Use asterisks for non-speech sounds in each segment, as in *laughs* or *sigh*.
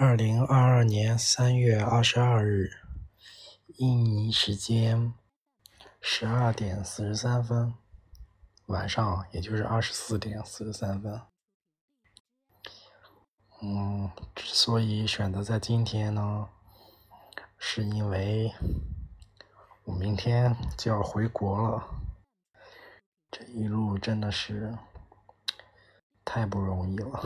二零二二年三月二十二日，印尼时间十二点四十三分，晚上也就是二十四点四十三分。嗯，之所以选择在今天呢，是因为我明天就要回国了。这一路真的是太不容易了。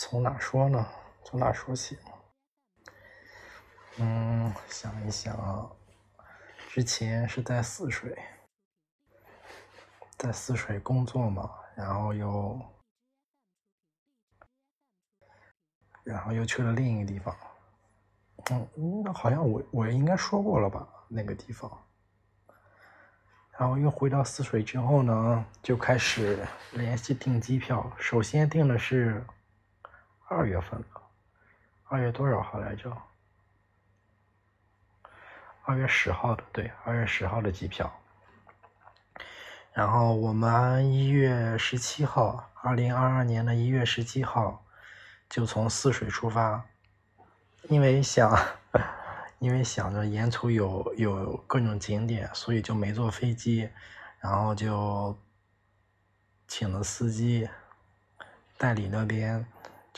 从哪说呢？从哪说起？嗯，想一想，之前是在泗水，在泗水工作嘛，然后又，然后又去了另一个地方。嗯，那好像我我应该说过了吧？那个地方。然后又回到泗水之后呢，就开始联系订机票。首先订的是。二月份的，二月多少号来着？二月十号的，对，二月十号的机票。然后我们一月十七号，二零二二年的一月十七号就从泗水出发，因为想，*laughs* 因为想着沿途有有各种景点，所以就没坐飞机，然后就请了司机，代理那边。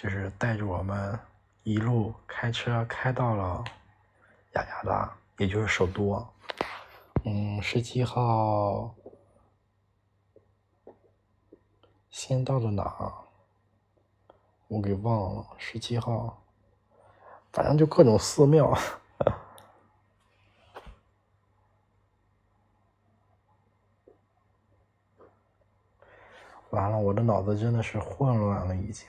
就是带着我们一路开车开到了雅加达，也就是首都。嗯，十七号先到的哪？我给忘了。十七号，反正就各种寺庙。*laughs* 完了，我的脑子真的是混乱了，已经。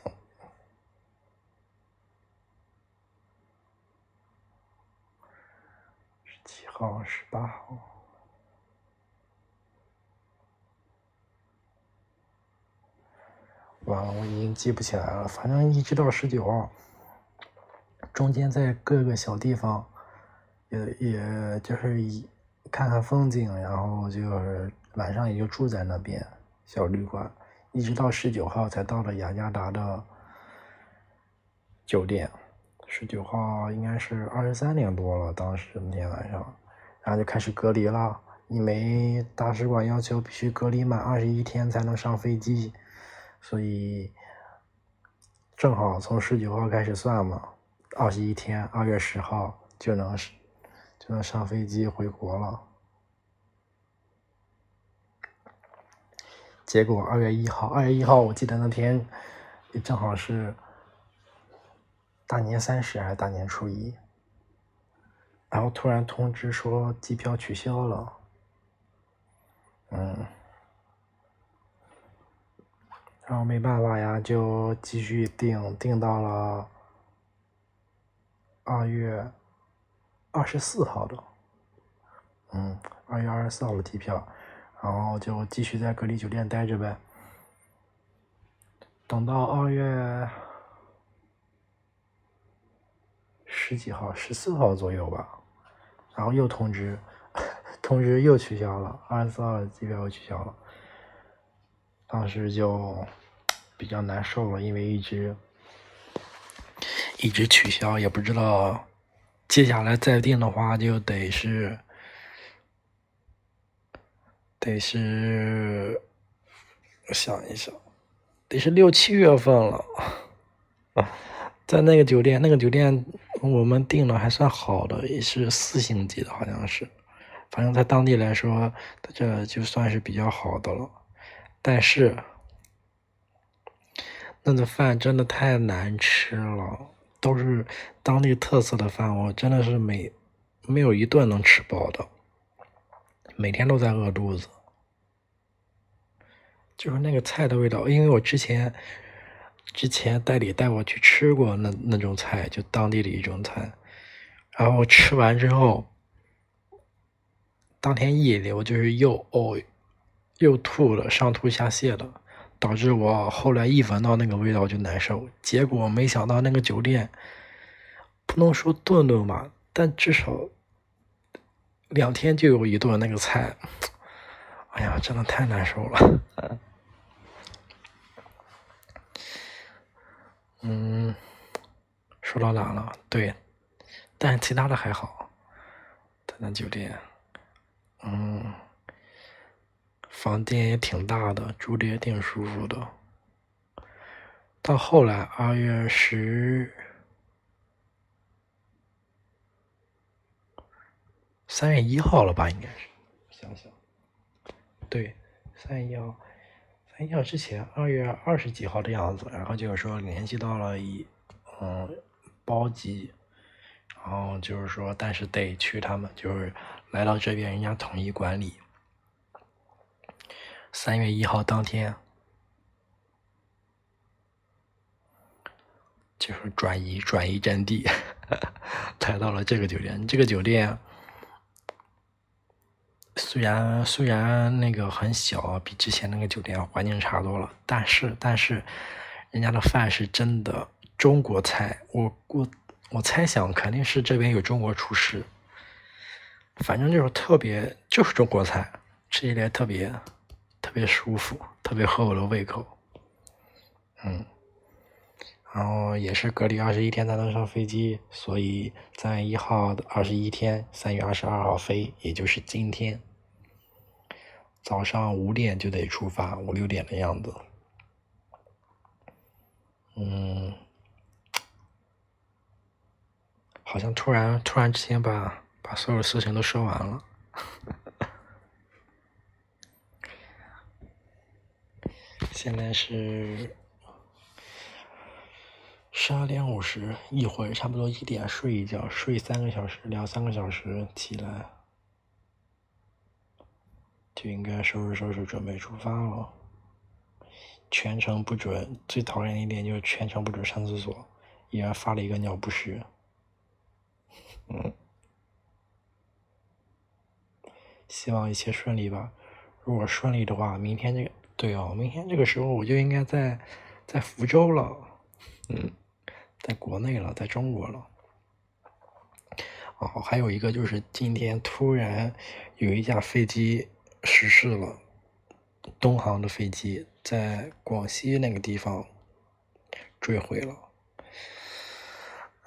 七号、十八号，完了，我已经记不起来了。反正一直到十九号，中间在各个小地方，也也就是一看看风景，然后就是晚上也就住在那边小旅馆，一直到十九号才到了雅加达的酒店。十九号应该是二十三点多了，当时那天晚上，然后就开始隔离了，因为大使馆要求必须隔离满二十一天才能上飞机，所以正好从十九号开始算嘛，二十一天，二月十号就能就能上飞机回国了。结果二月一号，二月一号我记得那天也正好是。大年三十还是大年初一，然后突然通知说机票取消了，嗯，然后没办法呀，就继续订，订到了二月二十四号的，嗯，二月二十四号的机票，然后就继续在隔离酒店待着呗，等到二月。十几号，十四号左右吧，然后又通知，*laughs* 通知又取消了，二十四号的机票又取消了，当时就比较难受了，因为一直一直取消，也不知道接下来再定的话就得是得是，我想一想，得是六七月份了，*laughs* 在那个酒店，那个酒店。我们订了还算好的，也是四星级的，好像是，反正在当地来说，这就算是比较好的了。但是，那个饭真的太难吃了，都是当地特色的饭，我真的是每没有一顿能吃饱的，每天都在饿肚子。就是那个菜的味道，因为我之前。之前代理带我去吃过那那种菜，就当地的一种菜，然后吃完之后，当天夜里我就是又呕又吐了，上吐下泻的，导致我后来一闻到那个味道就难受。结果没想到那个酒店，不能说顿顿吧，但至少两天就有一顿那个菜，哎呀，真的太难受了。*laughs* 嗯说到哪了？对，但其他的还好。他那酒店，嗯，房间也挺大的，住的也挺舒服的。到后来二月十。三月一号了吧，应该是，想想，对，三月一号，三月一号之前，二月二十几号的样子，然后就是说联系到了一，嗯，包机，然后就是说，但是得去他们，就是来到这边，人家统一管理。三月一号当天，就是转移转移阵地，*laughs* 来到了这个酒店，这个酒店。虽然虽然那个很小，比之前那个酒店环境差多了，但是但是人家的饭是真的中国菜，我我我猜想肯定是这边有中国厨师，反正就是特别就是中国菜，吃起来特别特别舒服，特别合我的胃口，嗯，然后也是隔离二十一天才能上飞机，所以在一号的二十一天，三月二十二号飞，也就是今天。早上五点就得出发，五六点的样子。嗯，好像突然突然之间把把所有事情都说完了。*laughs* 现在是十二点五十，一会儿差不多一点睡一觉，睡三个小时，两三个小时起来。就应该收拾收拾，准备出发了。全程不准，最讨厌的一点就是全程不准上厕所，依然发了一个尿不湿。嗯，希望一切顺利吧。如果顺利的话，明天这个对哦，明天这个时候我就应该在在福州了。嗯，在国内了，在中国了。哦，还有一个就是今天突然有一架飞机。失事了，东航的飞机在广西那个地方坠毁了。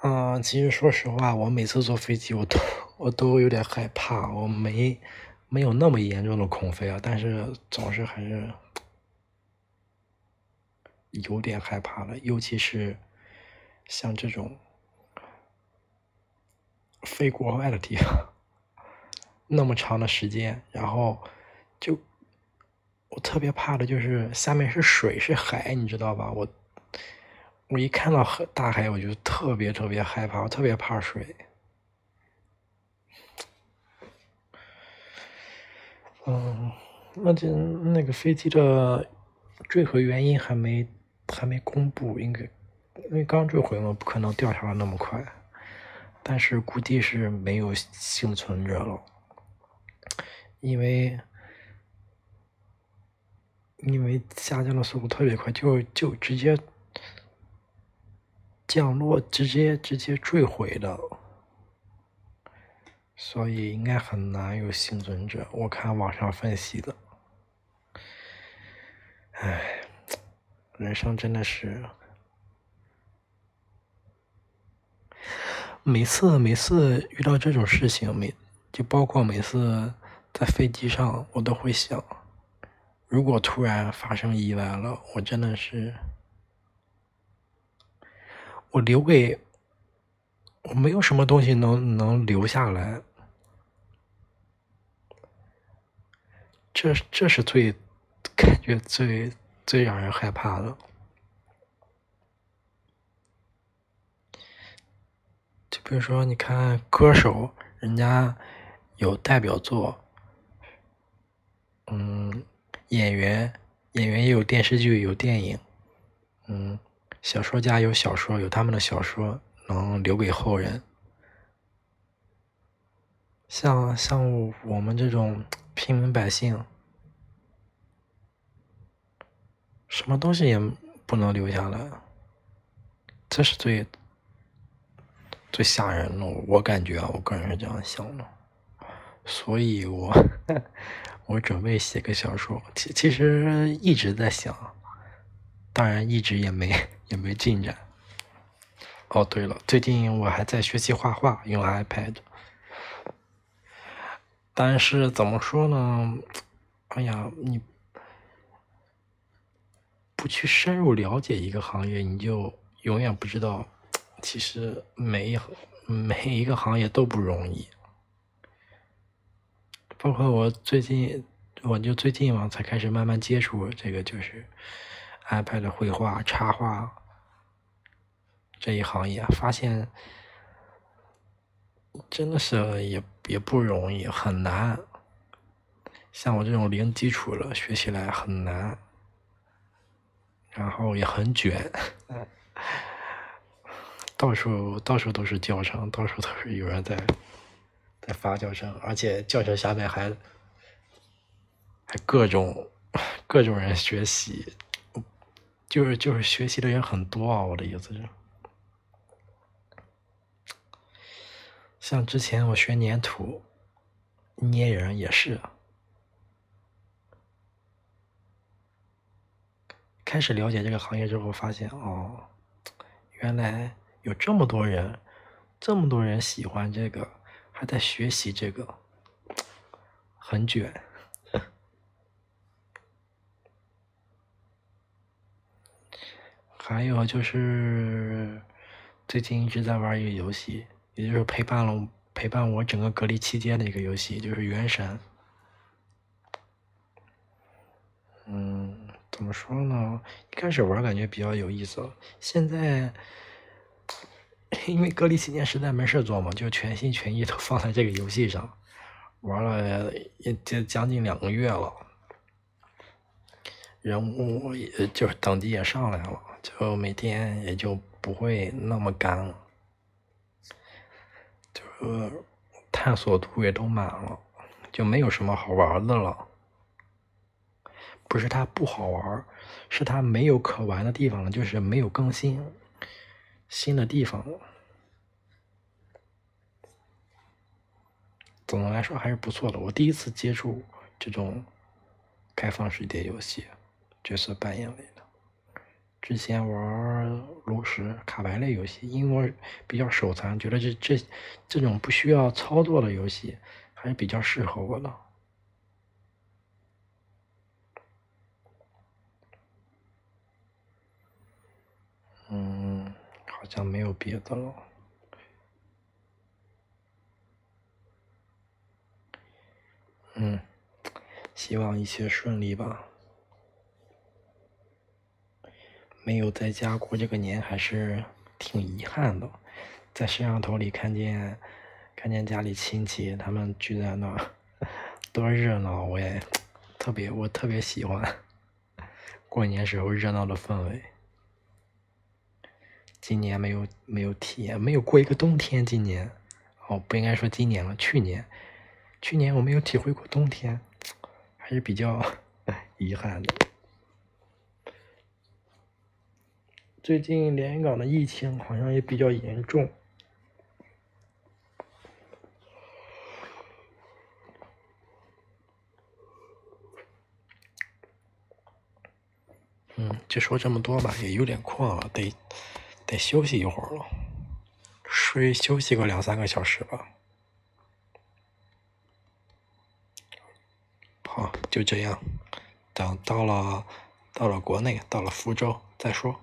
嗯，其实说实话，我每次坐飞机，我都我都有点害怕。我没没有那么严重的恐飞啊，但是总是还是有点害怕的，尤其是像这种飞国外的地方，那么长的时间，然后。就我特别怕的就是下面是水是海，你知道吧？我我一看到海大海，我就特别特别害怕，我特别怕水。嗯，那就那个飞机的坠毁原因还没还没公布，应该因为刚坠毁嘛，不可能掉下来那么快。但是估计是没有幸存者了，因为。因为下降的速度特别快，就就直接降落，直接直接坠毁的，所以应该很难有幸存者。我看网上分析的，唉，人生真的是每次每次遇到这种事情，每就包括每次在飞机上，我都会想。如果突然发生意外了，我真的是，我留给我没有什么东西能能留下来，这这是最感觉最最让人害怕的。就比如说，你看歌手，人家有代表作，嗯。演员，演员也有电视剧，有电影，嗯，小说家有小说，有他们的小说能留给后人。像像我们这种平民百姓，什么东西也不能留下来，这是最最吓人了。我感觉啊，我个人是这样想的，所以我。我准备写个小说，其其实一直在想，当然一直也没也没进展。哦，对了，最近我还在学习画画，用 iPad。但是怎么说呢？哎呀，你不去深入了解一个行业，你就永远不知道，其实每一每一个行业都不容易。包括我最近，我就最近嘛，才开始慢慢接触这个，就是 iPad 绘画、插画。这一行业发现真的是也也不容易，很难。像我这种零基础的，学起来很难，然后也很卷，*laughs* 到处到处都是教程，到处都是有人在在发教程，而且教程下面还还各种各种人学习，就是就是学习的人很多啊，我的意思是。像之前我学粘土、捏人也是，开始了解这个行业之后，发现哦，原来有这么多人，这么多人喜欢这个，还在学习这个，很卷。*laughs* 还有就是最近一直在玩一个游戏。也就是陪伴了陪伴我整个隔离期间的一个游戏，就是《原神》。嗯，怎么说呢？一开始玩感觉比较有意思，现在 *laughs* 因为隔离期间实在没事做嘛，就全心全意都放在这个游戏上，玩了也就将近两个月了，人物也就是等级也上来了，就每天也就不会那么干了。呃，探索度也都满了，就没有什么好玩的了。不是它不好玩，是它没有可玩的地方了，就是没有更新新的地方了。总的来说还是不错的。我第一次接触这种开放世界游戏，角色扮演类的。之前玩炉石卡牌类游戏，因为我比较手残，觉得这这这种不需要操作的游戏还是比较适合我的。好像没有别的了。嗯，希望一切顺利吧。没有在家过这个年，还是挺遗憾的。在摄像头里看见，看见家里亲戚他们聚在那儿，多热闹！我也特别，我特别喜欢过年时候热闹的氛围。今年没有没有体验，没有过一个冬天。今年哦，不应该说今年了，去年，去年我没有体会过冬天，还是比较 *laughs* 遗憾的。最近连云港的疫情好像也比较严重，嗯，就说这么多吧，也有点困了，得得休息一会儿了，睡休息个两三个小时吧。好，就这样，等到了到了国内，到了福州再说。